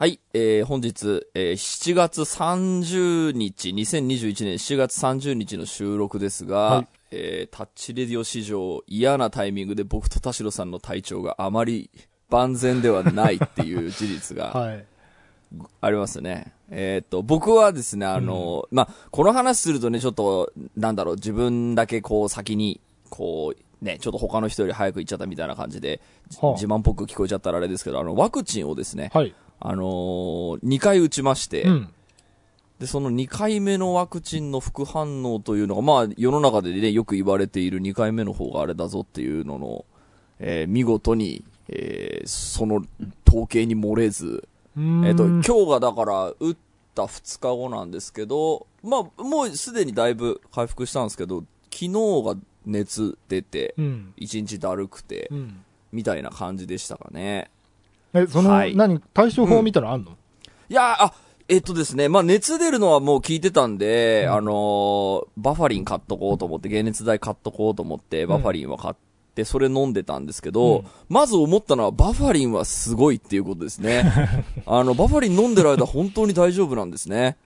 はい、えー、本日、えー、7月30日、2021年7月30日の収録ですが、はいえー、タッチレディオ史上嫌なタイミングで僕と田代さんの体調があまり万全ではないっていう事実が はい。ありますね。えーっと、僕はですね、あの、まあ、この話するとね、ちょっと、なんだろう、自分だけこう先に、こう、ね、ちょっと他の人より早く行っちゃったみたいな感じで、じはあ自慢っぽく聞こえちゃったらあれですけど、あの、ワクチンをですね、はい。あのー、2回打ちまして、うん。で、その2回目のワクチンの副反応というのが、まあ、世の中でね、よく言われている2回目の方があれだぞっていうのの、えー見事に、えーその統計に漏れず、えっ、と、今日がだから、打った2日後なんですけど、まあ、もうすでにだいぶ回復したんですけど、昨日が熱出て、うん。1日だるくてう、ん。みたいな感じでしたかね。え、その、はい。何、対処法みたいなのあんの、いやー、あ、えっとですね、まあ、熱出るのはもう聞いてたんで、うん。あのーバファリン買っとこうと思って、解熱剤買っとこうと思って、バファリンは買って、それ飲んでたんですけど、うん。まず思ったのは、バファリンはすごいっていうことですね。あの、バファリン飲んでる間本当に大丈夫なんですね。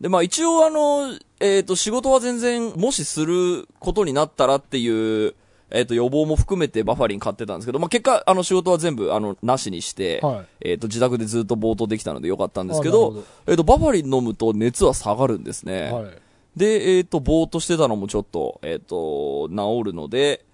で、まあ一応あの、えっ、と、仕事は全然、もしすることになったらっていう、えっ、と、予防も含めてバファリン買ってたんですけど、まあ結果、あの、仕事は全部、あの、なしにして、はい。えっ、と、自宅でずっとぼーっとできたのでよかったんですけあど、なるえっ、と、バファリン飲むと熱は下がるんですね。はい。で、えっ、と、ぼーっとしてたのもちょっと、えっ、と、治るので、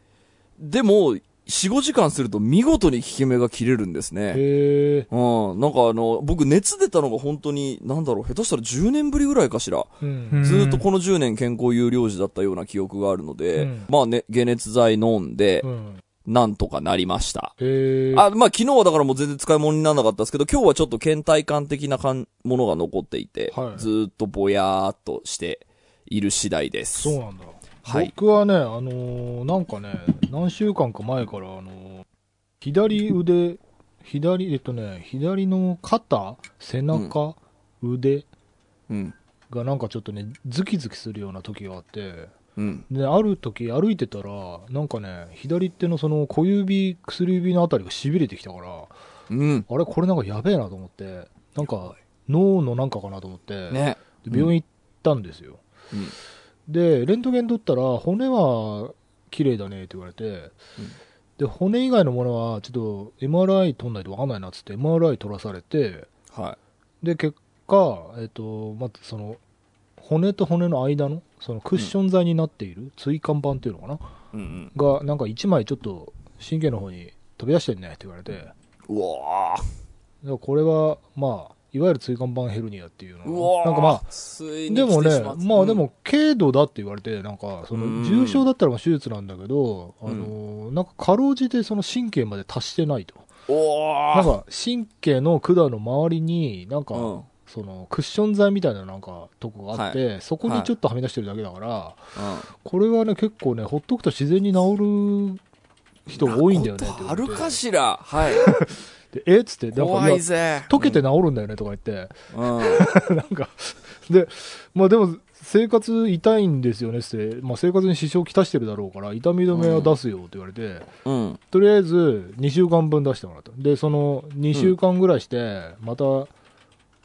でも、4、5時間すると見事に効き目が切れるんですね。へえ。うん。なんかあの、僕熱出たのが本当に、なんだろう、下手したら10年ぶりぐらいかしら。うん。ずーっとこの10年健康有料児だったような記憶があるので、うんまあね、解熱剤飲んでう、ん。なんとかなりました。へえ。あ、まあ昨日はだからもう全然使い物にならなかったですけど、今日はちょっと倦怠感的なかんものが残っていて、はいずーっとぼやーっとしている次第です。そうなんだ。はい僕はね、あのーなんかね、何週間か前から、あのー左腕、左、えっとね、左の肩、背中、腕うん。がなんかちょっとね、ズキズキするような時があって、うん。で、ある時歩いてたら、なんかね、左手のその小指、薬指のあたりが痺れてきたから、うん。あれこれなんかやべえなと思って、なんか脳のなんかかなと思って、ね。で病院行ったんですよ。うん。で、レントゲン取ったら、骨は綺麗だねって言われて、で、骨以外のものはちょっと MRI 取んないと分かんないなっつって MRI 取らされて、はで、結果、えっと、まずその、骨と骨の間の、そのクッション材になっている、椎間板っていうのかな？い。うんうん。が、なんか1枚ちょっと神経の方に飛び出してんねって言われて、うわー。らこれは、まあ、いわゆる椎間板ヘルニアっていううのわーなんかまあ、でもねまあでも、軽度だって言われて、なんか、そうんの、重症だったらまあ手術なんだけど、あうん。の、なんか、かろうじてその神経まで達してないと。なんか、神経の管の周りに、なんか、うん。その、クッション材みたいななんか、とこがあって、そこにちょっとはみ出してるだけだから、これはね、結構ね、ほっとくと自然に治る人が多いんだよねあるかしら？はい。でえっつって、なんか、怖いぜ。溶けて治るんだよねとか言って、うん。なんか、で、まあでも、生活痛いんですよねって、まあ生活に支障をきたしてるだろうから、痛み止めは出すよって言われて、うん。とりあえず2週間分出してもらった。で、その2週間ぐらいして、また、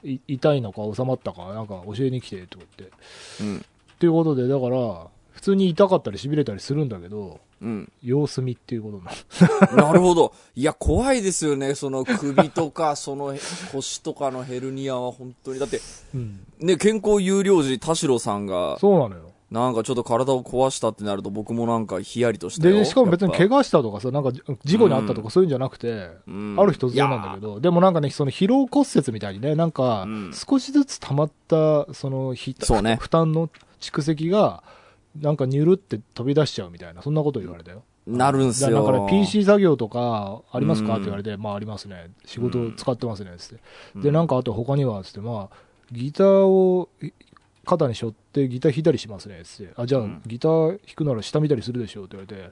い痛いのか収まったか、なんか教えに来てとか言って。うん。っていうことで、だから、普通に痛かったり痺れたりするんだけど、うん。様子見っていうことになる。なるほど。いや、怖いですよね。その首とか、その腰とかのヘルニアは本当に。だって、うん。ね、健康有料児田代さんが、そうなのよ。なんかちょっと体を壊したってなると僕もなんかヒヤリとしたよ。で、しかも別に怪我、我したとかさ、なんか事故にあったとかそういうんじゃなくて、うんある日突然なんだけど、でもなんかね、その疲労骨折みたいにね、なんかうん、少しずつ溜まった、そのひ、そうね負担の蓄積が、なんかニュルって飛び出しちゃうみたいな、そんなこと言われたよ。なるんすよ。だから PC 作業とかありますかうんって言われて、まあありますね。仕事使ってますね、つって。うんで、なんかあと他には、つって、まあ、ギターをい肩に背負ってギター弾いたりしますね、つって。あ、じゃあうんギター弾くなら下見たりするでしょって言われて、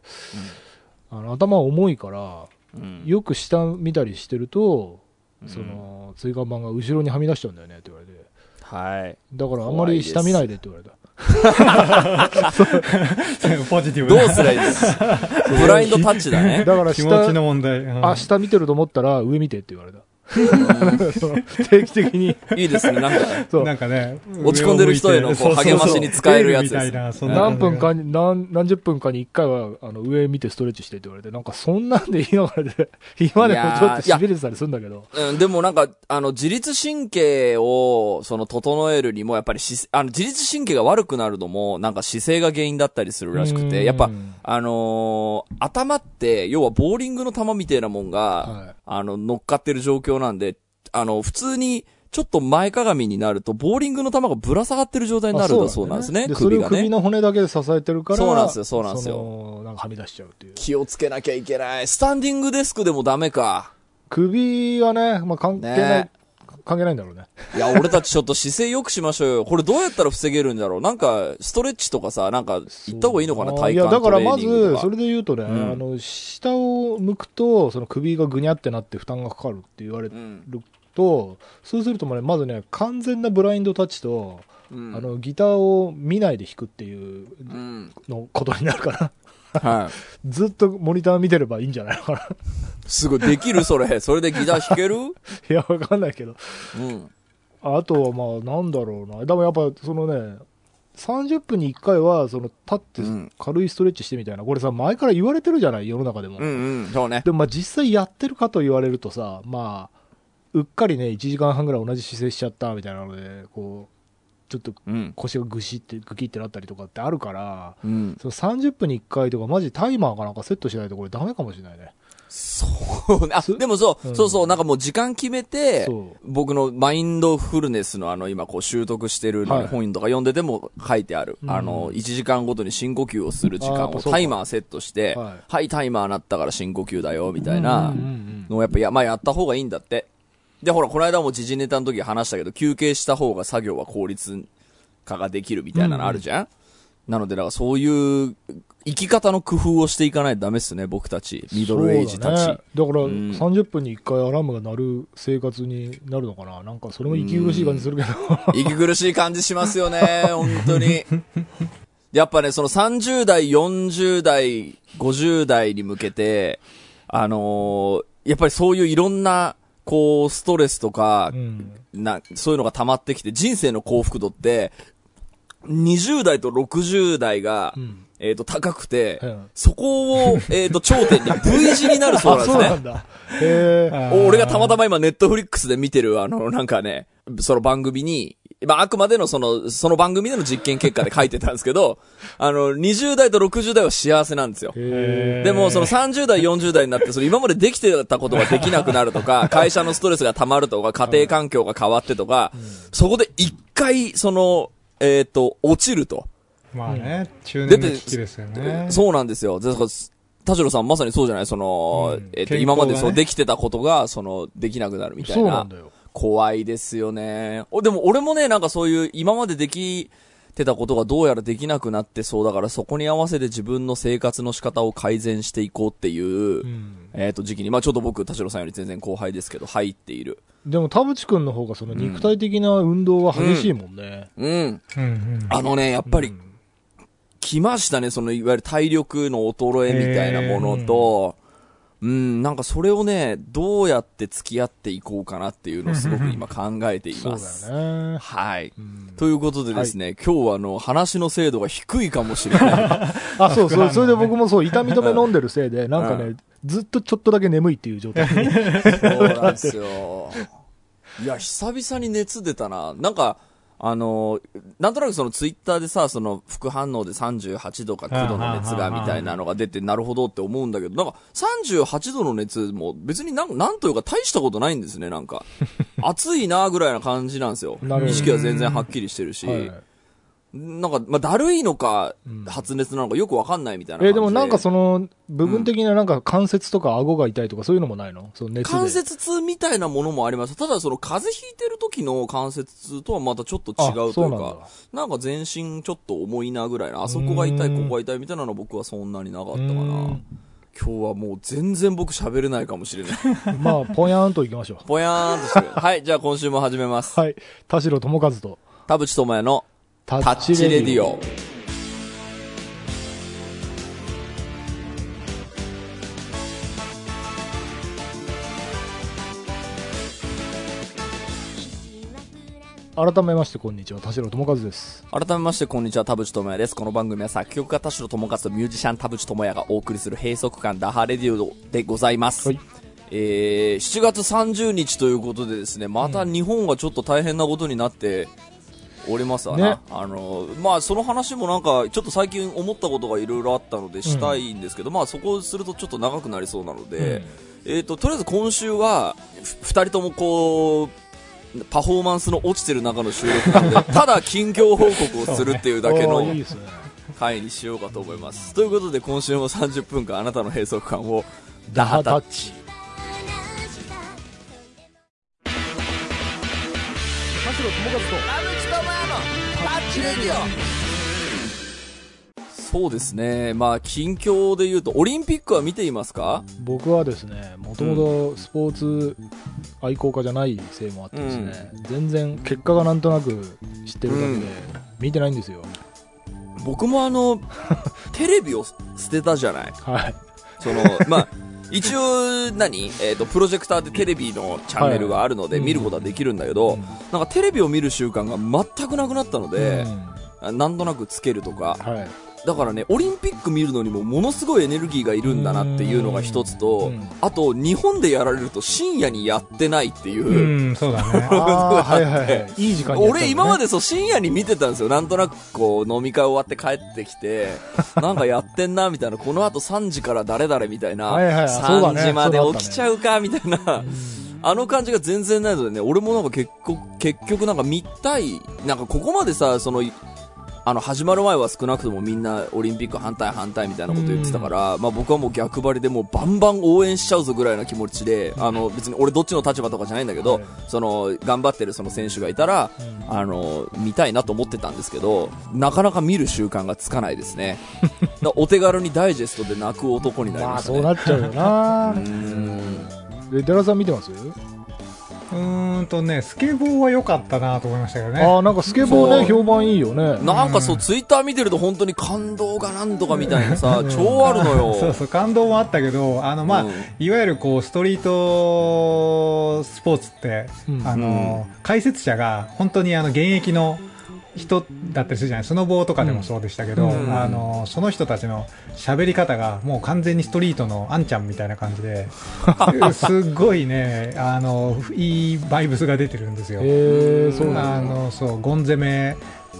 あの頭重いから、うんよく下見たりしてると、うんその、椎間板が後ろにはみ出しちゃうんだよねって言われて。はい。だからあんまり下見ないでって言われた。ポジティブなどうすりゃいいですかブラインドタッチだね。だから気持ち下、の問題。うんあ、下見てると思ったら上見てって言われた。定期的に。いいですね、なんか。そう。なんかね、落ち込んでる人へのこう励ましに使えるやつです。何分かかに、何、何十分かに一回は、あの、上見てストレッチしてって言われて、なんかそんなんでいいのかなって、今でもちょっと痺れてたりするんだけど。うん、でもなんか、あの、自律神経を、その、整えるにも、やっぱりし、あの、自律神経が悪くなるのも、なんか姿勢が原因だったりするらしくうん。て、やっぱ、あのー頭って、要はボーリングの球みたいなもんが、はい。あの、乗っかってる状況なんで、あの、普通に、ちょっと前かがみになると、ボーリングの球がぶら下がってる状態になるんだそうなんですね、首がね。首の骨だけで支えてるから、そうなんですよそうなんですよなんかはみ出しちゃうっていう。気をつけなきゃいけない。スタンディングデスクでもダメか。首はね、まあ、関係ない、ね関係ないんだろうね。いや、俺たちちょっと姿勢良くしましょうよ。これどうやったら防げるんだろうなんか、ストレッチとかさ、なんか、行った方がいいのかな体いや、幹トレーだからまず。それで言うとね、んあの、下を向くと、その首がぐにゃってなって負担がかかるって言われるうん。と、そうするとね、まずね、完全なブラインドタッチと、うん。あの、ギターを見ないで弾くっていううん。のことになるから、はい。ずっとモニター見てればいいんじゃないのかな。すごい、できるそれ。それでギター弾ける？いや、わかんないけど。うん。あとはまあ、なんだろうな。でもやっぱ、そのね、30分に1回は、その、立ってうん軽いストレッチしてみたいな。これさ、前から言われてるじゃない、世の中でも。うんうん。そうね。でもまあ実際やってるかと言われるとさ、まあ、うっかりね、1時間半ぐらい同じ姿勢しちゃったみたいなので、こう、ちょっとうん。腰がぐしって、ぐきってなったりとかってあるから、うん。その30分に1回とか、マジタイマーかなんかセットしないとこれダメかもしれないね。そうね。あ、でもそう、うんそうそう、なんかもう時間決めて僕のマインドフルネスのあの今こう習得してる本とか読んでても書いてある。うんあの、1時間ごとに深呼吸をする時間をタイマーセットして、はいはい、タイマーなったから深呼吸だよ、みたいなのをやっぱや、まあやった方がいいんだって。で、ほら、この間も時事ネタの時話したけど、休憩した方が作業は効率化ができるみたいなのあるじゃん、なので、だからそういう生き方の工夫をしていかないとダメっすね、僕たち。ミドルエイジたち。だねだから、うん30分に1回アラームが鳴る生活になるのかな？なんかそれも息苦しい感じするけど。息苦しい感じしますよね、本当に。やっぱね、その30代、40代、50代に向けて、あのーやっぱりそういういろんな、こう、ストレスとかう、ん。な、そういうのが溜まってきて、人生の幸福度って、20代と60代が、うん。えっ、と、高くて、うんそこを、えっ、と、頂点に V 字になるそうなんあ、ですねそうなん。だ。俺がたまたま今ネットフリックスで見てるあの、なんかね、その番組に、まあ、あくまでのその、その番組での実験結果で書いてたんですけど、あの、20代と60代は幸せなんですよ。へでも、その30代、40代になって、その今までできてたことができなくなるとか、会社のストレスが溜まるとか、家庭環境が変わってとか、そこで一回、その、えっ、と、落ちると。まあね、中年の危機ですよね。そうなんですよ。でだから田代さんまさにそうじゃない？その、うんえっ、と、ね今までそうできてたことが、その、できなくなるみたいな。そうなんだよ。怖いですよね。おでも俺もね、なんかそういう今までできてたことがどうやらできなくなってそうだからそこに合わせて自分の生活の仕方を改善していこうっていう、うん。えっ、と時期に、まあちょっと僕、田代さんより全然後輩ですけど、入っている。でも田淵君の方がその肉体的な運動は激しいもんね。うん。うんうん。あのね、やっぱりうん来ましたね、そのいわゆる体力の衰えみたいなものと、うん、なんかそれをね、どうやって付き合っていこうかなっていうのをすごく今考えていそうます。だよね。はい。うんということでですね、今日はあの、話の精度が低いかもしれない。あ、そうそう。それで僕もそう、痛み止め飲んでるせいで、なんかね、ずっとちょっとだけ眠いっていう状態。そうなんですよ。いや、久々に熱出たな。なんか、あの、なんとなくそのツイッターでさ、その副反応で38度か9度の熱がみたいなのが出て、なるほどって思うんだけど、なんか38度の熱も別になんなんというか大したことないんですね、なんか。暑いなぐらいな感じなんですよ意識は全然はっきりしてるし。はいなんか、まあ、だるいのか、発熱なのかよくわかんないみたいな感じで。え、でもなんかその、部分的ななんか関節とか顎が痛いとかそういうのもないの？その熱で。関節痛みたいなものもあります。ただその風邪ひいてる時の関節痛とはまたちょっと違うというか、なんか全身ちょっと重いなぐらいな、あそこが痛い、うんここが痛いみたいなのは僕はそんなになかったかうな。ん今日はもう全然僕喋れないかもしれない。まあ、ぽやーんといきましょう。ぽやーんとしてる。はい、じゃあ今週も始めます。はい。田代智和と、田淵智也のタタッチレディオ。改めましてこんにちは田代智和です。改めましてこんにちは田淵智也です。この番組は作曲家田代智和とミュージシャン田淵智也がお送りする閉塞感ダハレディオでございます、はい。えー、7月30日ということでですねまた日本がちょっと大変なことになっておりますわな、ね。あのまあその話もなんかちょっと最近思ったことがいろいろあったのでしたいんですけど、まあそこをするとちょっと長くなりそうなので、えー、ととりあえず今週はふ2人ともこうパフォーマンスの落ちてる中の収録なのでただ近況報告をするっていうだけの 回にしようかと思います。ということで今週も30分間あなたの閉塞感をダハタッチ。田代智和そうですね。まあ近況で言うとオリンピックは見ていますか？と僕はですねもともとスポーツ愛好家じゃないせいもあってですね、全然結果がなんとなく知ってるだけで、うん。見てないんですよ。僕もあの テレビを捨てたじゃない。はい。そのまあ一応何、えー、とプロジェクターでテレビのチャンネルがあるのではい。見ることはできるんだけど、うん。なんかテレビを見る習慣が全くなくなったのでなんとなくつけるとか。はいだからねオリンピック見るのにもものすごいエネルギーがいるんだなっていうのが一つと、うん。あと日本でやられると深夜にやってないっていう、うん、そうだね。はいはいはい。いい時間ね。俺今までそう深夜に見てたんですよ。なんとなくこう飲み会終わって帰ってきて、なんかやってんなみたいな、この後3時から誰々みたいな、はいはいそうだね3時まで起きちゃうかみたいな、あの感じが全然ないのでね、俺もなんか結局、結局なんか見たい、なんかここまでさ、その、あの始まる前は少なくともみんなオリンピック反対反対みたいなこと言ってたから、まあ僕はもう逆張りでもうバンバン応援しちゃうぞぐらいな気持ちで、あの別に俺どっちの立場とかじゃないんだけど、はい。その頑張ってるその選手がいたら、あの見たいなと思ってたんですけど、なかなか見る習慣がつかないですね。お手軽にダイジェストで泣く男になりまあましたね。そうなっちゃうよな。うーん。え寺田さん見てます？うーんとね、スケボーは良かったなと思いましたけどね。ああなんかスケボーね評判いいよね。なんかそう、ツイッター見てると本当に感動がなんとかみたいなさ、超あるのよ。そうそう、感動もあったけど、あの、まあ、うん。いわゆるこう、ストリートスポーツって、うん。あの、解説者が本当にあの、現役の人だったりするじゃない？スノボーとかでもそうでしたけど、うん。あの、その人たちの喋り方がもう完全にストリートのあんちゃんみたいな感じで、すっごいね、あの、いいバイブスが出てるんですよ。そうなんだ。あのそうゴン攻め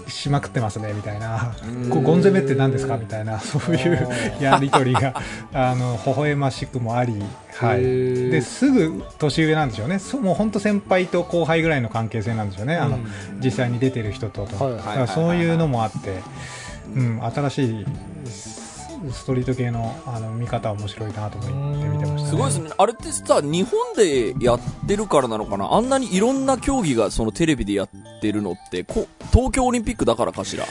しまくってますねみたいな。うん。こうゴン攻めって何ですかみたいな そういうあやり取りが あの微笑ましくもあり、はへい、ー。ですぐ年上なんでしょうね。そもう本当先輩と後輩ぐらいの関係性なんでしょうね、あのうん。実際に出てる人とと、そういうのもあって、うん、新しいストリート系のあの見方面白いなと思って見すごいですね。あれってさ、日本でやってるからなのかな？あんなにいろんな競技がそのテレビでやってるのって、こ東京オリンピックだからかしら？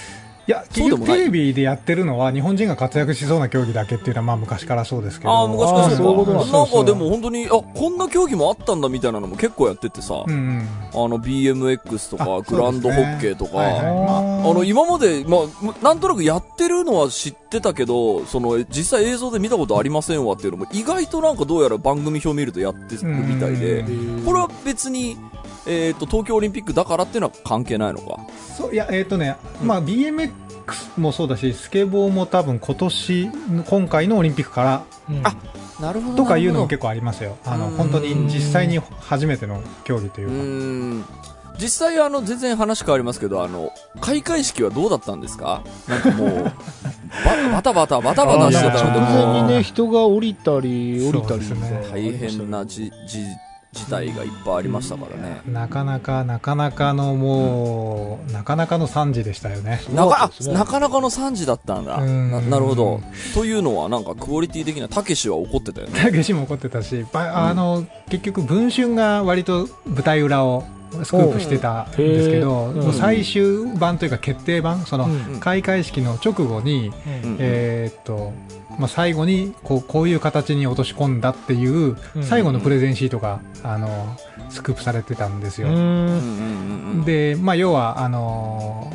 いや、結局テレビでやってるのは日本人が活躍しそうな競技だけっていうのはまあ昔からそうですけど。ああ、昔からそういうことなんかでも本当に、あ、こんな競技もあったんだみたいなのも結構やっててさ、うんうん。あの BMX とあかグランドホッケーとか、ね。はいはい。まああの、今まで、まあ、なんとなくやってるのは知ってたけど、その、実際映像で見たことありませんわっていうのも、意外となんかどうやら番組表見るとやってるみたいで。うん、これは別に、えっ、と、東京オリンピックだからっていうのは関係ないのか？そういや、えっ、とね、まあ BMX もそうだし、スケボーも多分今年、今回のオリンピックからうんあなるほとかいうのも結構ありますよ。あの、うん本当に実際に初めての競技といううか。ーん。実際、あの、全然話変わりますけど、あの、開会式はどうだったんですか？なんかもう、ババタバタ、バタバタしてたので、直前にね人が降りたり降りたりそうですね大変なじ、じ、事態がいっぱいありましたからね。なかなか、なかなかのもう、なかなかの惨事でしたよね。なかなかなかの惨事だったんだ。うんななるほど。というのは、なんかクオリティ的な、たけしは怒ってたよね。たけしも怒ってたし、ばあの、結局文春が割と舞台裏をスクープしてたんですけど、最終版というか決定版、その、うん開会式の直後に、うんえーっと、まあ、最後にこうこういう形に落とし込んだっていううん。最後のプレゼンシートが、あのスクープされてたんですよ。で、まあ、要はあの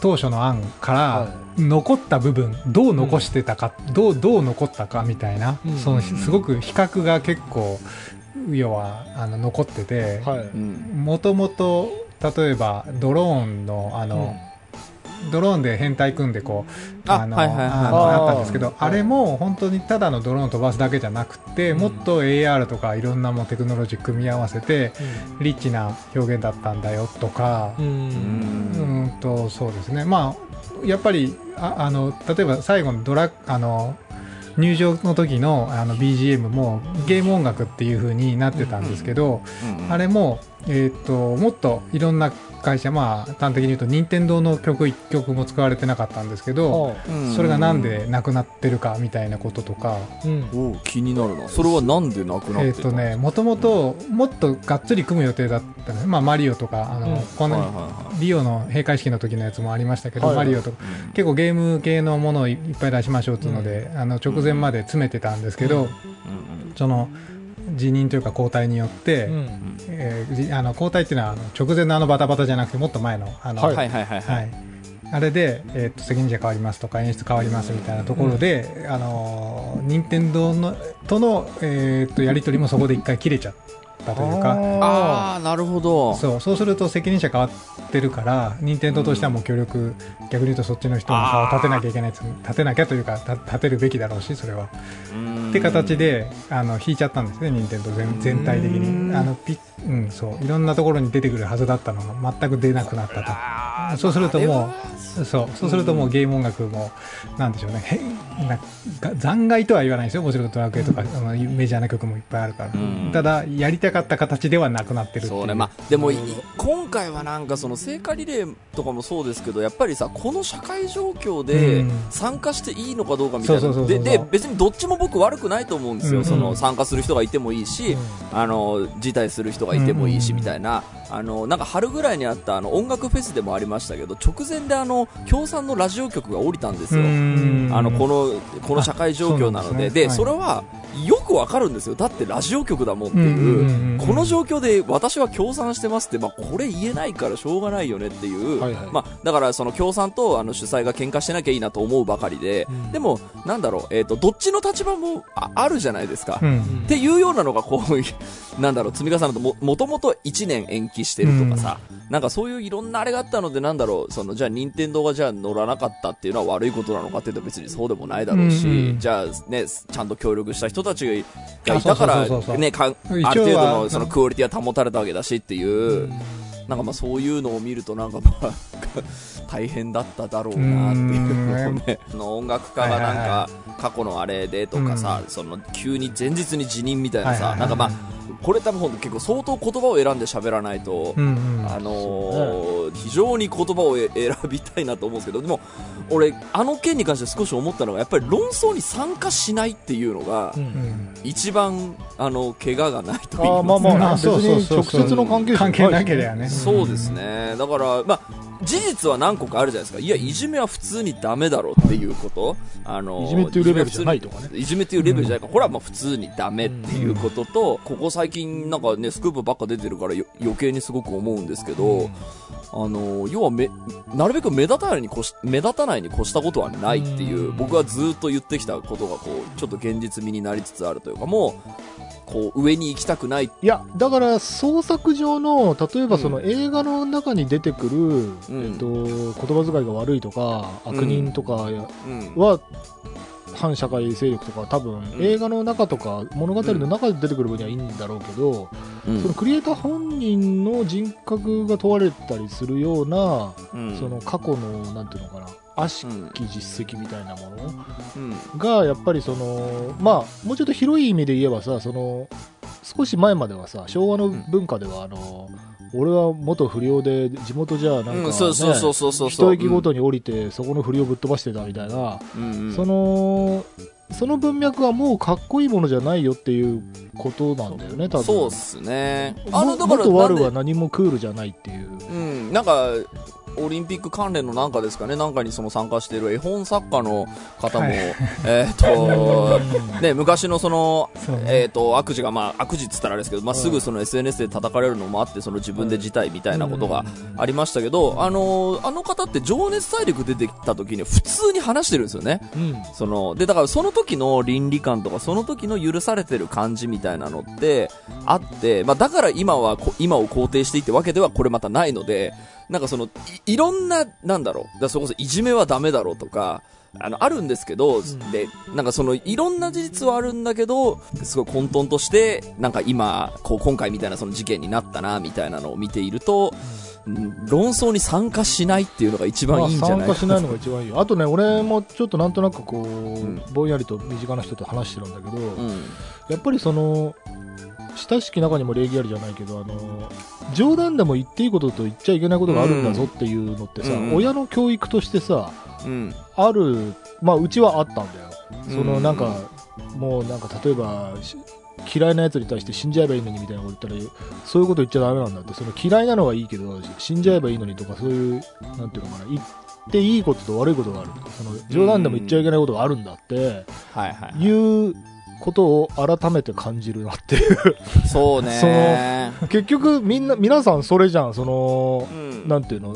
当初の案からは残った部分、どう残してたか、どうどう残ったかみたいな、うん。そのすごく比較が結構要はあの残ってて、もともと例えばドローンのあの、ドローンで変態組んでこうあのはいはいはいあったんですけどあれも本当にただのドローン飛ばすだけじゃなくて、もっと AR とかいろんなもうテクノロジー組み合わせてリッチな表現だったんだよとかう、ん。ううんんとそうですね。まあやっぱりああの例えば最後のドラあの入場の時のあの BGM もゲーム音楽っていう風になってたんですけど、うん。あれも、えー、ともっといろんな会社まあ端的に言うと任天堂の曲1曲も使われてなかったんですけど、はう。ん。それがなんでなくなってるかみたいなこととか、あうん。おう気になるな。それはなんでなくなっえっ、とねもともともっとがっつり組む予定だったんですまあマリオとかあの、うん。こんなにはいはいはい。リオの閉会式の時のやつもありましたけど、はい。はいマリオとか。うん。結構ゲーム系のものをいっぱい出しましょうっていうので、あの直前まで詰めてたんですけど、その辞任というか交代によって、うん。えーじあの交代っていうのはあの直前のあのバタバタじゃなくてもっと前のあの、はうんはいはいはいははい。いあれで、えー、と責任者変わりますとか演出変わりますみたいなところで、あのー任天堂のとの、えー、とやり取りもそこで一回切れちゃったというか。ああなるほど。そうそうすると責任者変わってるから任天堂としてはもう協力、逆に言うとそっちの人の顔を立てなきゃいけない立てなきゃというかた立てるべきだろうしそれは。うん。って形であの引いちゃったんですね任天堂全全体的うんに。あのピ、うん、そう。いろんなところに出てくるはずだったのが全く出なくなったと。そうするともうそう。そうするともうゲーム音楽もなんでしょうね。へなが残骸とは言わないですよ。もちろんドラクエとか、あのメジャーな曲もいっぱいあるから、うん。ただやりたかった形ではなくなってるそうね。まあでもい今回はなんかその聖火リレーとかもそうですけどやっぱりさこの社会状況でうん。参加していいのかどうかみたいな。でで別にどっちも僕悪くないと思うんですよ、うん。その参加する人がいてもいいし、あの辞退する人がいてもいいしうんみたいな、あのなんか春ぐらいにあったあの音楽フェスでもありましたけど直前であの共産のラジオ局が降りたんですよ、うん。あのこのこの社会状況なので、そですね。はい。それはよくわかるんですよ、だってラジオ局だもんっていう、うん。うんうんうんこの状況で私は協賛してますって、まあ、これ言えないからしょうがないよねっていう、はいはい。まあ、だからその協賛とあの主催が喧嘩してなきゃいいなと思うばかりで、うん。でも、なんだろう、えーと、どっちの立場もああるじゃないですか。うん。っていうようなのがこう、なんだろう、積み重ねるとも、もともと1年延期してるとかさ、なんかそういういろんなあれがあったので、なんだろう、その、じゃあ、任天堂がじゃあ乗らなかったっていうのは悪いことなのかっていうと別にそうでもないだろうし、うん。うん。じゃあ、ね、ちゃんと協力した人たちがいたから、うね、かんある程度のそのクオリティは保たれたわけだしっていう、なんかまあそういうのを見るとなんかまあ、大変だっただろうなっていう。ね、音楽家がなんか過去のあれでとかさ、その急に前日に辞任みたいなさ、なんかまあ、これ多分結構相当言葉を選んで喋らないと、うんうん。あのー非常に言葉をえ選びたいなと思うんですけど、でも、俺、あの件に関して少し思ったのが、やっぱり論争に参加しないっていうのが、うんうん。一番、あの、怪我がないと言いあますか。ーまあまあ、直接の関係者関係なければね。そうですね。だから、まあ、事実は何個かあるじゃないですか。いや、いじめは普通にダメだろっていうこと。あの、いじめっていうレベルじゃないとかねいじめっていうレベルじゃないか。これはまあ普通にダメっていうことと、ここ最近なんかね、スクープばっか出てるからよ余計にすごく思うんですけど、あの、要はめ、なるべく目立たないに越し、目立たないに越したことはないっていう、うん僕はずっと言ってきたことがこう、ちょっと現実味になりつつあるというか、もう、こう、上に行きたくない。いや、だから創作上の、例えばその映画の中に出てくる、ん。えっと、言葉遣いが悪いとか、悪人とかうん。は、反社会勢力とか多分、ん。映画の中とか物語の中で出てくる分にはいいんだろうけど、うん。そのクリエイター本人の人格が問われたりするような、うん。その過去のなんていうのかな悪しき実績みたいなもの？うん。がやっぱりそのまあもうちょっと広い意味で言えばさその少し前まではさ昭和の文化ではあの、俺は元不良で地元じゃなんか。一駅ごとに降りて、そこの不良ぶっ飛ばしてたみたいな、そのその文脈はもうかっこいいものじゃないよっていうことなんだよね多分そうっすね。もあの、だから、元悪は何もクールじゃないっていううん、なんか、オリンピック関連のなんかですかね、なんかにその参加している絵本作家の方も、はい えっと、ね、昔のその、えっと、悪事が、まあ、悪事っつったらあれですけど、まあ、すぐその SNS で叩かれるのもあって、その自分で辞退みたいなことがありましたけど、あの、あの方って情熱大陸出てきた時に普通に話してるんですよね。うん。その、で、だからその時の倫理観とか、その時の許されてる感じみたいなのって、あって、まあだから今はこ、今を肯定していってわけではこれまたないので、なんかその、いいろんな、なんだろう、だそれこそいじめはダメだろうとか、あの、あるんですけど、で、なんかその、いろんな事実はあるんだけど、すごい混沌として、なんか今、こう、今回みたいなその事件になったな、みたいなのを見ていると、うん。論争に参加しないっていうのが一番まあいいんじゃないか参加しないのが一番いい。よ。あとね、俺もちょっとなんとなくこう、ん。ぼんやりと身近な人と話してるんだけど、うん。やっぱりその、親しき中にも礼儀ありじゃないけど、あの、冗談でも言っていいことと言っちゃいけないことがあるんだぞっていうのってさ、うん親の教育としてさ、うん。ある、まあ、うちはあったんだよ。その、うんなんか、もうなんか、例えば、し嫌いなやつに対して死んじゃえばいいのにみたいなこと言ったら、そういうこと言っちゃダメなんだって、その嫌いなのはいいけど、死んじゃえばいいのにとか、そういう、なんていうのかな、言っていいことと悪いことがあると。その、冗談でも言っちゃいけないことがあるんだって。いうことを改めて感じるなっていう。そうね。結局、みんな、皆さんそれじゃん、その、うんなんていうの、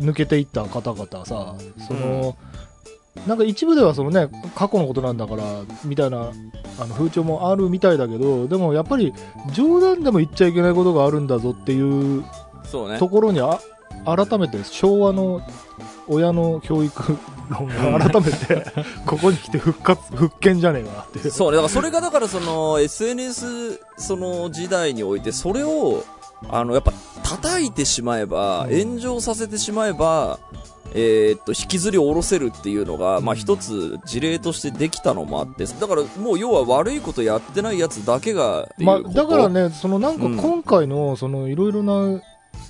抜けていった方々さ、その、なんか一部ではそのね、過去のことなんだから、みたいな、あの風潮もあるみたいだけど、でもやっぱり冗談でも言っちゃいけないことがあるんだぞっていうそうね。ところにあ、改めて昭和の親の教育論が改めて、ここに来て復活、復権じゃねえかなっていう。そうね。だからそれがだからその SNS その時代においてそれを、あの、やっぱ叩いてしまえば、うん炎上させてしまえば、えーっと、引きずり下ろせるっていうのが、まあ一つ事例としてできたのもあって、だからもう要は悪いことやってないやつだけがまあ、だからね、そのなんかうん今回の、そのいろいろな、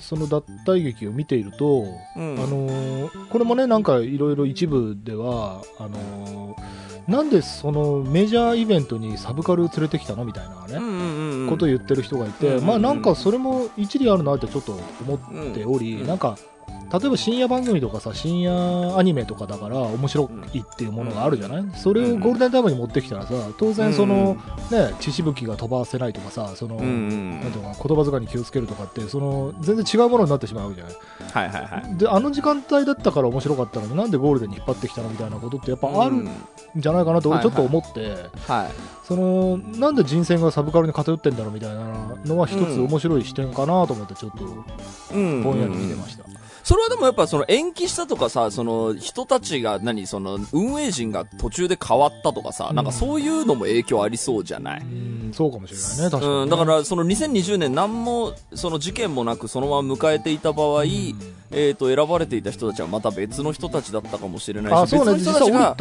その脱退劇を見ていると、うん、あのーこれもね、なんかいろいろ一部では、あのーなんでそのメジャーイベントにサブカル連れてきたのみたいなね、うんうんうんうん、ことを言ってる人がいて、うんうんうんまあなんかそれも一理あるなってちょっと思っており、うん。なんか、例えば深夜番組とかさ、深夜アニメとかだから面白いっていうものがあるじゃない、それをゴールデンタイムに持ってきたらさ、当然その、ね、血しぶきが飛ばせないとかさ、その、うんうんなんていうのかな言葉遣いに気をつけるとかって、その、全然違うものになってしまうわけじゃない？はいはいはい。で、あの時間帯だったから面白かったのになんでゴールデンに引っ張ってきたのみたいなことってやっぱあるんじゃないかなとはいちょっと思って、はい。その、なんで人選がサブカルに偏ってんだろうみたいなのは一つうん面白い視点かなと思ってちょっとうんぼんやり見てました。それはでもやっぱその延期したとかさ、その人たちが何、その運営陣が途中で変わったとかさ、なんかそういうのも影響ありそうじゃない、うん、そうかもしれないね、確かにね、うん、だからその2020年何もその事件もなくそのまま迎えていた場合、えっ、と選ばれていた人たちはまた別の人たちだったかもしれないし、あ、そうね、別の人たちが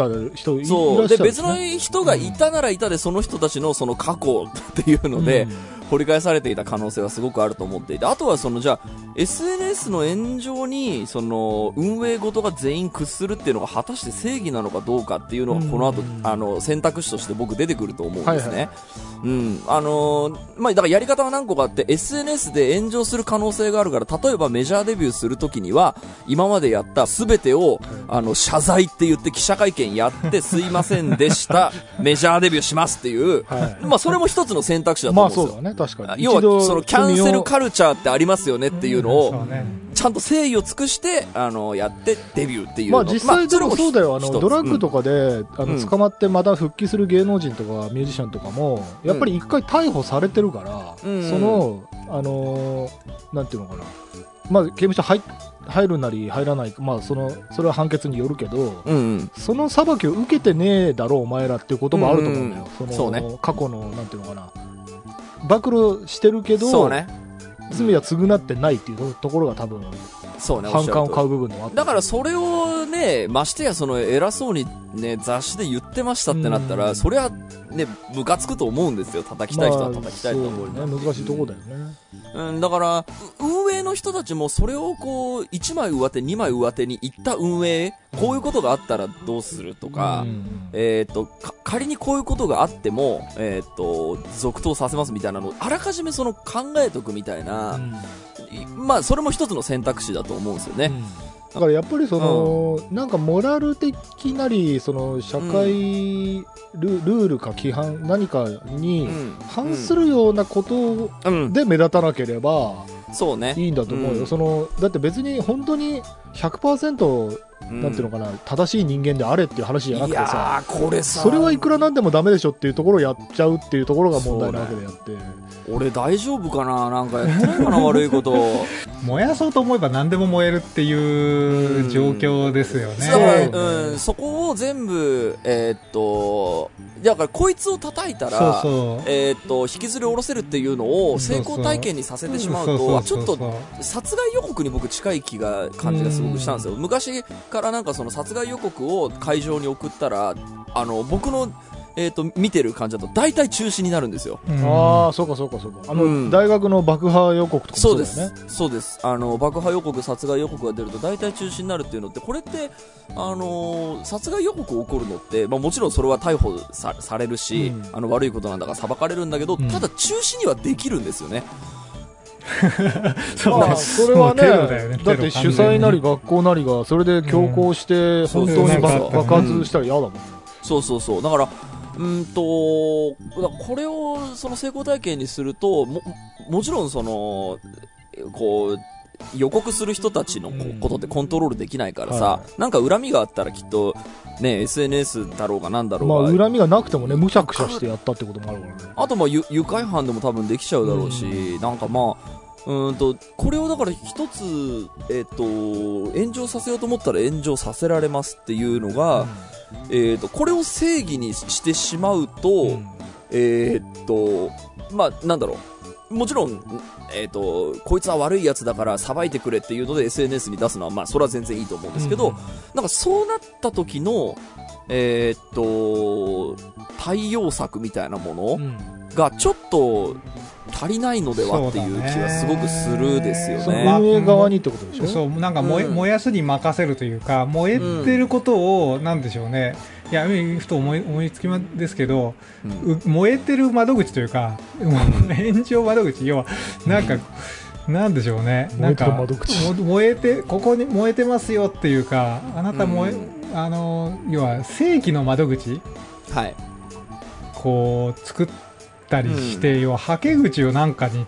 そう。で、別の人がいたならいたで、その人たちのその過去っていうので、掘り返されていた可能性はすごくあると思っていて、あとはその、じゃあ、SNS の炎上に、その、運営ごとが全員屈するっていうのが果たして正義なのかどうかっていうのが、この後、うんあの、選択肢として僕出てくると思うんですね。はいはいうん。あのーまあ、だからやり方は何個かあって、SNS で炎上する可能性があるから、例えばメジャーデビューするときには、今までやった全てを、あの、謝罪って言って記者会見やって、すいませんでした、メジャーデビューしますっていう、はいまあ、それも一つの選択肢だとまあ思うんですよ。そうだね、確かに。要はそのキャンセルカルチャーってありますよねっていうのそを。ちゃんと誠意を尽くしてあのやってデビューっていうの。まあ実際でもそうだよ、あの、ドラッグととかで、あうん。の、捕まってまた復帰する芸能人とかミュージシャンとかも、やっぱり一回逮捕されてるから、うん。その、あのーなんていうのかな。まあ刑務所入入るなり入らないか、まあその、それは判決によるけど、うんうん。その裁きを受けてねえだろう、お前らっていうこともあると思うんだよ。うんそのそうね。過去の、なんていうのかな。暴露してるけど、ね。罪は償ってないっていうところが多分、そうね反感を買うう部分でもあった。だからそれをねましてやその偉そうにね雑誌で言ってましたってなったら、うん。それはねムカつくと思うんですよ。叩きたい人は叩きたいと思う,、まあね、難しいところだよね。うん、だから、う運営の人たちもそれをこう、1枚上手、2枚上手にいった運営、こういうことがあったらどうするとか、うん。えっ、と、か仮にこういうことがあっても、えっ、と、続投させますみたいなのを、あらかじめその考えとくみたいな、まあ、それも一つの選択肢だと思うんですよね。だからやっぱりその、なんかモラル的なりその社会ル,、ルールか規範何かにうん。反するようなことうん。で目立たなければそうね。いいんだと思うよ、うん。そのだって別に本当に100%なんていうのかな、正しい人間であれっていう話じゃなくいてさこれさ、それはいくらなんでもダメでしょっていうところをやっちゃうっていうところが問題なわけであって、俺大丈夫かな？なんかやってないかな？悪いこと。燃やそうと思えば何でも燃えるっていう状況ですよね。だから、そううん、そこを全部、えーっと、だからこいつを叩いたら。えーっと、引きずり下ろせるっていうのを成功体験にさせてしまうと、ちょっと殺害予告に僕近い気が、感じがすごくしたんですよ。昔からなんかその殺害予告を会場に送ったら、あの、僕の、えーっと、見てる感じだと大体中止になるんですよ。ああそうかそうかそうかあの、うん大学の爆破予告とかもそうですそうだよね。そうです。あの、爆破予告、殺害予告が出ると大体中止になるっていうのって、これって、あのー殺害予告起こるのって、まあもちろんそれは逮捕さされるし、うんあの、悪いことなんだから裁かれるんだけど、うんただ中止にはできるんですよね。そうまあ、それはねねだって主催なり学校なりがそれで強行してん。本当にそうそう爆発したら嫌だもん。ね、そうそうそう。だから、うーんと、これをその成功体験にすると、も、もちろんその、こう、予告する人たちのこうん。ことってコントロールできないからさ、はなんか恨みがあったらきっと、ね、SNS だろうがなんだろうまが、あ恨みがなくてもねむしゃくしゃしてやったってこともあるからね。あとまあゆ愉快犯でも多分できちゃうだろうし、なんかまあ、うーんと、これをだから一つ、えっ、と、炎上させようと思ったら炎上させられますっていうのが、えっ、と、これを正義にしてしまうと、うん。えーっと、まあ、なんだろう。もちろん、えーっと、こいつは悪いやつだから裁いてくれっていうので SNS に出すのは、まあ、それは全然いいと思うんですけど、なんかそうなった時の、えーっと、対応策みたいなもうのん。がちょっと足りないのではっていう気はすごくするですよね。運営側にってことでしょ？そうなんか燃え,、うん。燃やすに任せるというか燃えてることを、なんでしょうね。いやふと思い思いつきまですけど、うん。う燃えてる窓口というか、もう炎上窓口。要はなんか、なんでしょうね。燃えてるなんか燃えてここに燃えてますよっていうかあなた燃え、うん。あの要は正規の窓口？はい。こう作ったりして、要ははけ口をなんかには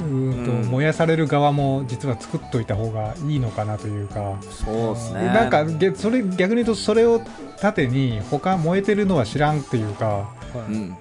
うーんとうん燃やされる側も実は作っといた方がいいのかなというか、そうですね。なんかげそれ逆に言うとそれを盾に他燃えてるのは知らんっていうかいはいうん。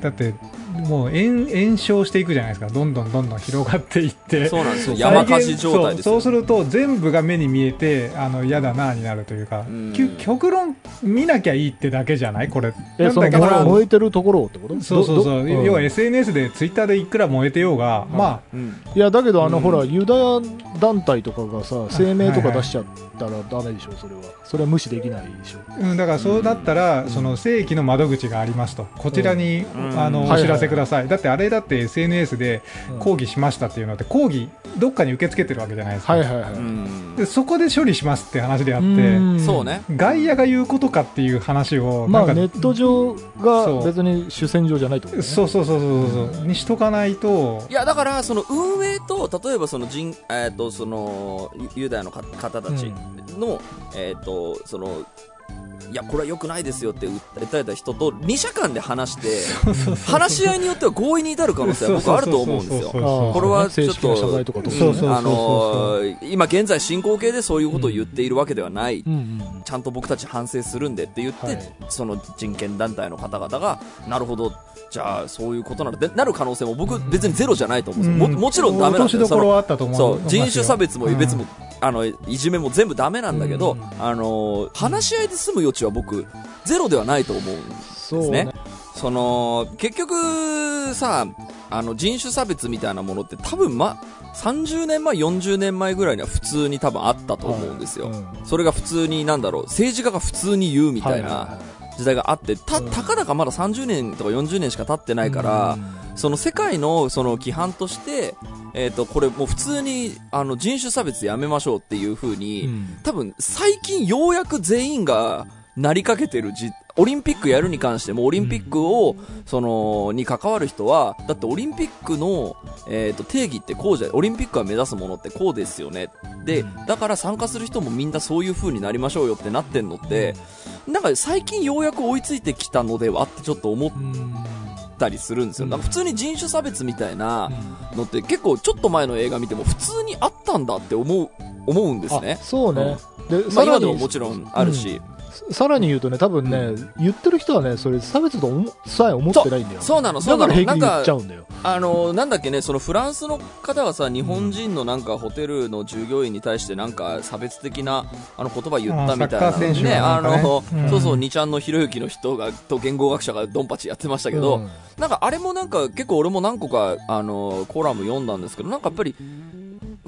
だってもう炎炎症していくじゃないですか。どんどんどんどん広がっていって。そうなんですよ。山火事状態ですよ。そうそうすると全部が目に見えてあの嫌だなになるというか、うん。極論見なきゃいいってだけじゃない？これ。えそのなんだけど燃えてるところってこと？そうそうそう、どど要は SNS でツイッターでいくら燃えてようが、まうん。いやだけどあの、うん。ほらユダヤ団体とかがさ声明とか出しちゃったらダメでしょそれは。それは無視できないでしょ。あ、うん、だからそうなったら、うん。その正規の窓口がありますと。こちらに、うん。あのうん。お知らせください、だってあれだって SNS で抗議しましたっていうのって抗議どっかに受け付けてるわけじゃないですか、はいはいはい、うん。でそこで処理しますって話であってん。そうね。外野が言うことかっていう話をまなんかあネット上が別に主戦場じゃないとね。そうそうそうそうそうにしとかないと。いや、だから、その運営と、例えばその人、えっ、と、その、ユユダヤのか方たちの、えっ、と、その、いや、これは良くないですよって訴えた人と、二者間で話して、話し合いによっては合意に至る可能性は僕あると思うんですよ。これはちょっとあのー今現在進行形でそういうことを言っているわけではない。ちゃんと僕たち反省するんでって言って、はいその人権団体の方々が、なるほど、じゃあそういうことなら、でなる可能性も僕別にゼロじゃないと思うんですよ。ももちろんダメなんですよ。人種差別もうん別も、あの、いじめも全部ダメなんだけど、うん。あの、話し合いで済む余地は僕、ゼロではないと思うんですね。その、結局さ、あの、人種差別みたいなものって多分ま、30年前、40年前ぐらいには普通に多分あったと思うんですよ。うん。それが普通に、なんだろう、政治家が普通に言うみたいははな時代があって、た、うん。たかだかまだ30年とか40年しか経ってないから、その世界のその規範として、えっ、と、これもう普通に、あの、人種差別やめましょうっていう風に、うん。多分最近ようやく全員がなりかけてるじ、オリンピックやるに関しても、オリンピックを、その、に関わる人は、だってオリンピックの、えっ、と、定義ってこうじゃ、オリンピックが目指すものってこうですよね。で、だから参加する人もみんなそういう風になりましょうよってなってんのって、なんか最近ようやく追いついてきたのではってちょっと思っうんたりするんですよ。うん。なんか普通に人種差別みたいなのって結構ちょっと前の映画見ても普通にあったんだって思う、思うんですね。あ。そうね、でまあ今でももちろん。あるし、さらに言うとね多分ね、言ってる人はねそれ差別と思さえ思ってないんだよ。そうなの、そうなの。だから言なんかっちゃうんだよ。あのなんだっけね、そのフランスの方がさ、日本人のなんかホテルの従業員に対してなんか差別的なあの言葉言ったみたいな。ね、あの、うん。そうそう、二ちゃんのひろゆきの人がと言語学者がドンパチやってましたけど、うん。なんかあれもなんか結構俺も何個かあのコラム読んだんですけど、なんかやっぱり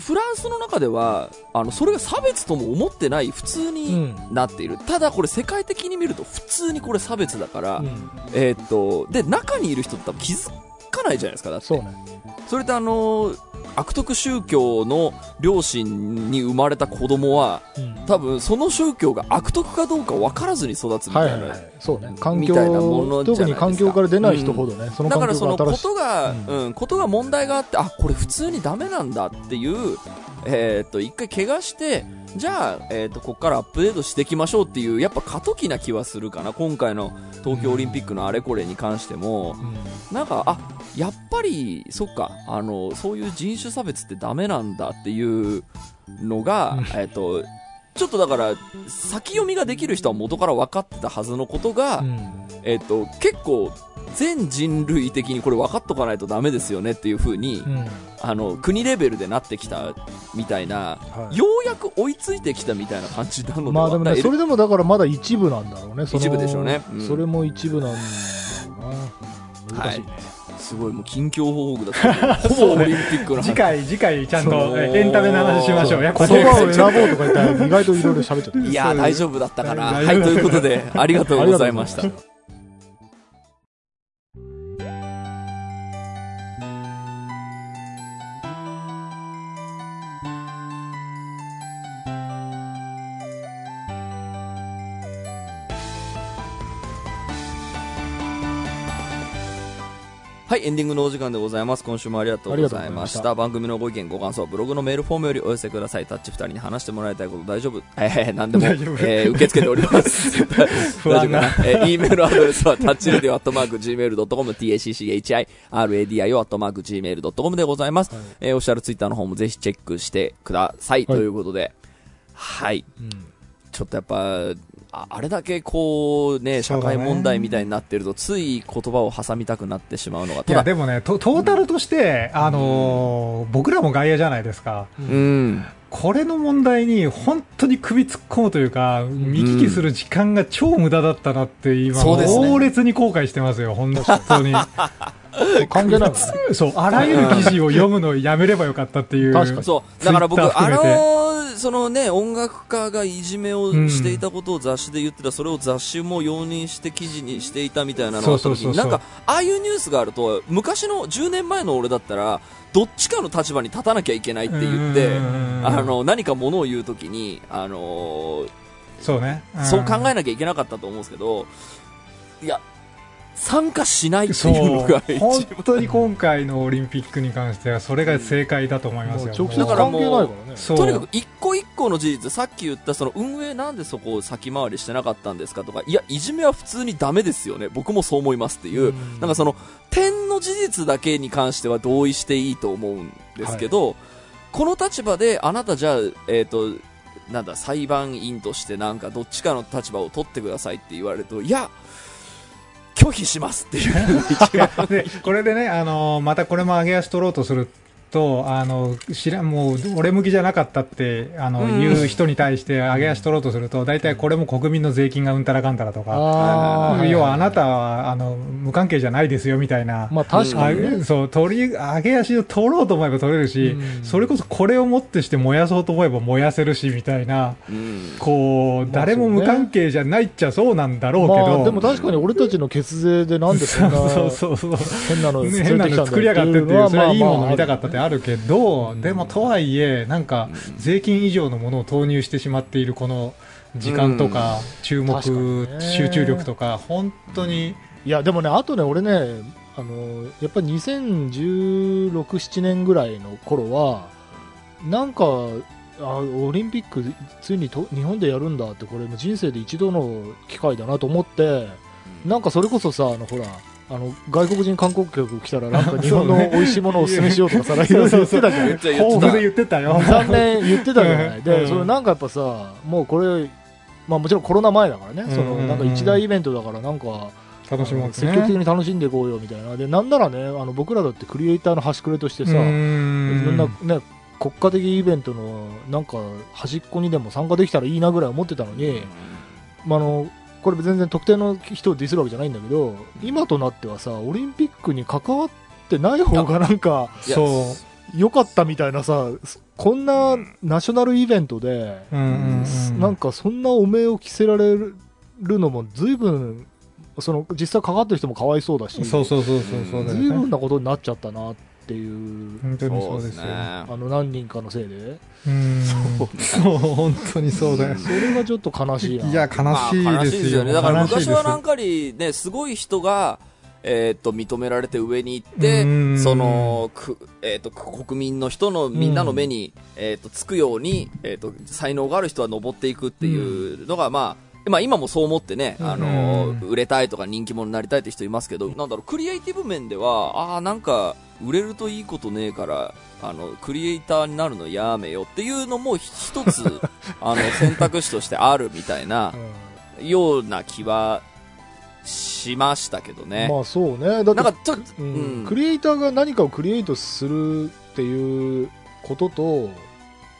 フランスの中ではあのそれが差別とも思ってない普通になっている、ただこれ世界的に見ると普通にこれ差別だから、うん。えーっとで中にいる人って多分気づかないじゃないですかだって。そうね。それってあの悪徳宗教の両親に生まれた子供はうん。多分その宗教が悪徳かどうか分からずに育つみたな、はいいはいはい。そうね。環みたいなもの特に環境から出ない人ほどね、その環だからそのことが、ううん、ことが問題があって、あ、これ普通にダメなんだっていう、えーっと、一回怪我して、じゃあ、えーっと、ここからアップデートしていきましょうっていう、やっぱ過渡期な気はするかな。今回の東京オリンピックのあれこれに関しても、うん。なんか、あ、やっぱり、そっか、あの、そういう人種差別ってダメなんだっていうのが、うん。えーっと、ちょっとだから、先読みができる人は元から分かってたはずのことが、うん。えっと、結構、全人類的にこれ分かっとかないとダメですよねっていう風に、うん。あの、国レベルでなってきたみたいな、はい。ようやく追いついてきたみたいな感じなのでまあでもね、だからそれでもだからまだ一部なんだろうね。一部でしょうね。うん。それも一部なんだろうな。うん。難しいね。すごいもう近況報告だった。ほぼオリンピックの話。次回、次回ちゃんとエンタメの話しましょう。やっぱ言葉を選ぼうとか言ったら意外といろいろ喋っちゃった。いやー大丈夫だったかな。はい、ということで、ありがとうございましたはい、エンディングのお時間でございます。今週もありがとうございまし。ありがとうございましたた番組のご意見、ご感想はブログのメールフォームよりお寄せください。タッチ二人に話してもらいたいこと大丈夫？えー、なんでも、えー受け付けております。不安な大丈夫かなえー、e メールアドレスは、タッチレディオアットマーク Gmail.com、tacchiradio アットマーク Gmail.com でございます。はいえー、オフィシャルツイッターの方もぜひチェックしてください。ということで、はい。うんちょっとやっぱ、ああれだけこうね、社会問題みたいになってると、つい言葉を挟みたくなってしまうのが、いや、ただ、でもね、トトータルとして、あのー僕らも外野じゃないですか。うん。これの問題に本当に首突っ込むというか、見聞きする時間が超無駄だったなって今、そうですね猛烈に後悔してますよ、本当に。関係ない。そう、あらゆる記事を読むのをやめればよかったっていう。確かにそう。だから僕、あ含めてのーそのね、音楽家がいじめをしていたことを雑誌で言ってた、それを雑誌も容認して記事にしていたみたいなのがあなんか、ああいうニュースがあると、昔の10年前の俺だったら、どっちかの立場に立たなきゃいけないって言って、うんあの、何かものを言うときに、あのーそうね。ん。そう考えなきゃいけなかったと思うんですけど、いや、参加しないっていうのが一番。本当に今回のオリンピックに関してはそれが正解だと思いますよ。もう直接だからもう関係ないからね。そう。とにかく一個一個の事実、さっき言ったその運営なんでそこを先回りしてなかったんですかとか、いや、いじめは普通にダメですよね。僕もそう思いますっていう、うん。なんかその点の事実だけに関しては同意していいと思うんですけど、この立場であなたじゃあ、えっ、と、なんだ、裁判員としてなんかどっちかの立場を取ってくださいって言われると、いや、拒否しますっていう。これでね、あのまたこれも上げ足取ろうとすると、あの知らんもう俺向きじゃなかったってあの、うん言う人に対して上げ足取ろうとすると、大体これも国民の税金がうんたらかんたらとか、要はあなたはあの無関係じゃないですよみたいな。まあ確かにね。あそう取り上げ足を取ろうと思えば取れるし、うん。それこそこれをもってして燃やそうと思えば燃やせるしみたいな、うん。こう、まあ誰も無関係じゃないっちゃそうなんだろうけど、まあでも確かに俺たちの血税でなんでそんなそうそうそう変なのね変なの作りやがってっていう、それはいいもの見たかったってああるけど、うんでもとはいえ、なんか税金以上のものを投入してしまっているこの時間とか注目、集中力とか本当に。いやでもねあとね俺ねあのやっぱり2016、7年ぐらいの頃はなんかあオリンピックついにと日本でやるんだってこれ人生で一度の機会だなと思ってなんかそれこそさあのほらあの外国人観光客来たらなんか日本の美味しいものをおすすめしようとかさ、いろいろ言ってたじゃん。言ってた言ってた抱負で言ってたよ。残念言ってたじゃない。で、うんそれなんかやっぱさ、もうこれ、まあもちろんコロナ前だからね、そのなんか一大イベントだからなんか、楽しもう積極的ねに楽しんでいこうよみたいな。で、なんならね、あの僕らだってクリエイターの端くれとしてさ、いろんなね、国家的イベントのなんか端っこにでも参加できたらいいなぐらい思ってたのに、まあ、あのこれ全然特定の人をディスるわけじゃないんだけど今となってはさオリンピックに関わってない方がなんかそう良かったみたいなさこんなナショナルイベントで、なんかそんなお面を着せられるのも随分その実際かかってる人もかわいそうだしそうそうそうそうそうだ随分なことになっちゃったなっていう。本当にそうですよ。ね。あの何人かのせいで。うん。そう本当にそうだよ。それがちょっと悲しいな。いや悲しいまあ悲しいですよね。だから昔はなんかにね、すごい人が、えーっと、認められて上に行ってうん、その、く、えーっと、国民の人の、みんなの目に、えーっと、つくように、えーっと、才能がある人は登っていくっていうのが、まあ、まあ今もそう思ってね、あのうん売れたいとか人気者になりたいって人いますけど、なんだろう、クリエイティブ面では、ああ、なんか、売れるといいことねえから、あの、クリエイターになるのやめよっていうのも一つ、あの、選択肢としてあるみたいな、ような気はしましたけどね。まあそうね。だってなんかちょっと、ううんん。クリエイターが何かをクリエイトするっていうことと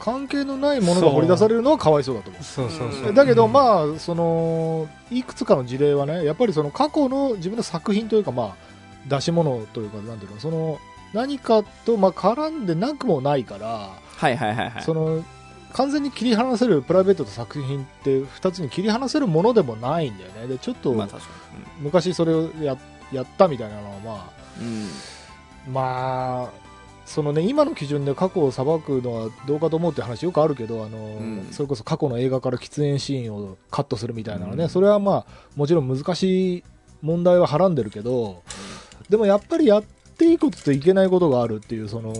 関係のないものが掘り出されるのはかわいそうだと思うそうそうそうだけど、まあ、そのいくつかの事例はね、やっぱりその過去の自分の作品というか、まあ、出し物というか、なんていうの、その何かとまあ絡んでなくもないから、はいはいはいはい。その完全に切り離せるプライベートと作品って2つに切り離せるものでもないんだよね。でちょっと昔それをややったみたいなのは、まあ、に。うん。まあ、そのね、今の基準で過去を裁くのはどうかと思うって話よくあるけど、あの、んそれこそ過去の映画から喫煙シーンをカットするみたいなのね、うんそれはまあ、もちろん難しい問題ははらんでるけど、でもやっぱりやっていいことといけないことがあるっていう、その、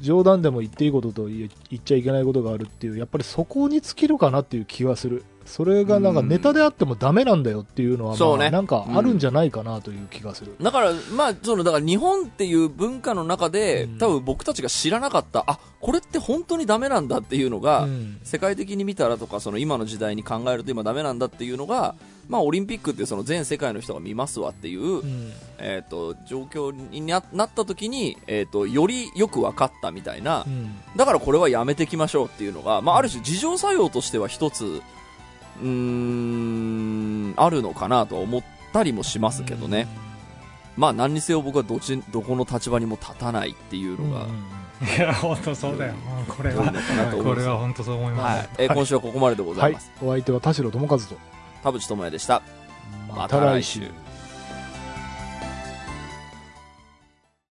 冗談でも言っていいことと言言っちゃいけないことがあるっていう、やっぱりそこに尽きるかなっていう気はする。それがなんかネタであってもダメなんだよっていうのは、そうね。まあ、なんかあるんじゃないかなという気がする。だから、まあ、その、だから日本っていう文化の中で、うん。多分僕たちが知らなかった、あ、これって本当にダメなんだっていうのが、うん。世界的に見たらとか、その今の時代に考えると今ダメなんだっていうのが、まあオリンピックってその全世界の人が見ますわっていう、うん。えっ、と、状況にななった時に、えっ、と、よりよく分かったみたいな、うん。だからこれはやめていきましょうっていうのが、まあある種自浄作用としては一つ、うーん、あるのかなとは思ったりもしますけどね。まあ何にせよ僕はどっち、どこの立場にも立たないっていうのが、いや本当そうだようんこれはこれは本当そう思いますはい。えー今週はここまででござはいいます。、お相手は田代智和と田淵智也でした。また来週。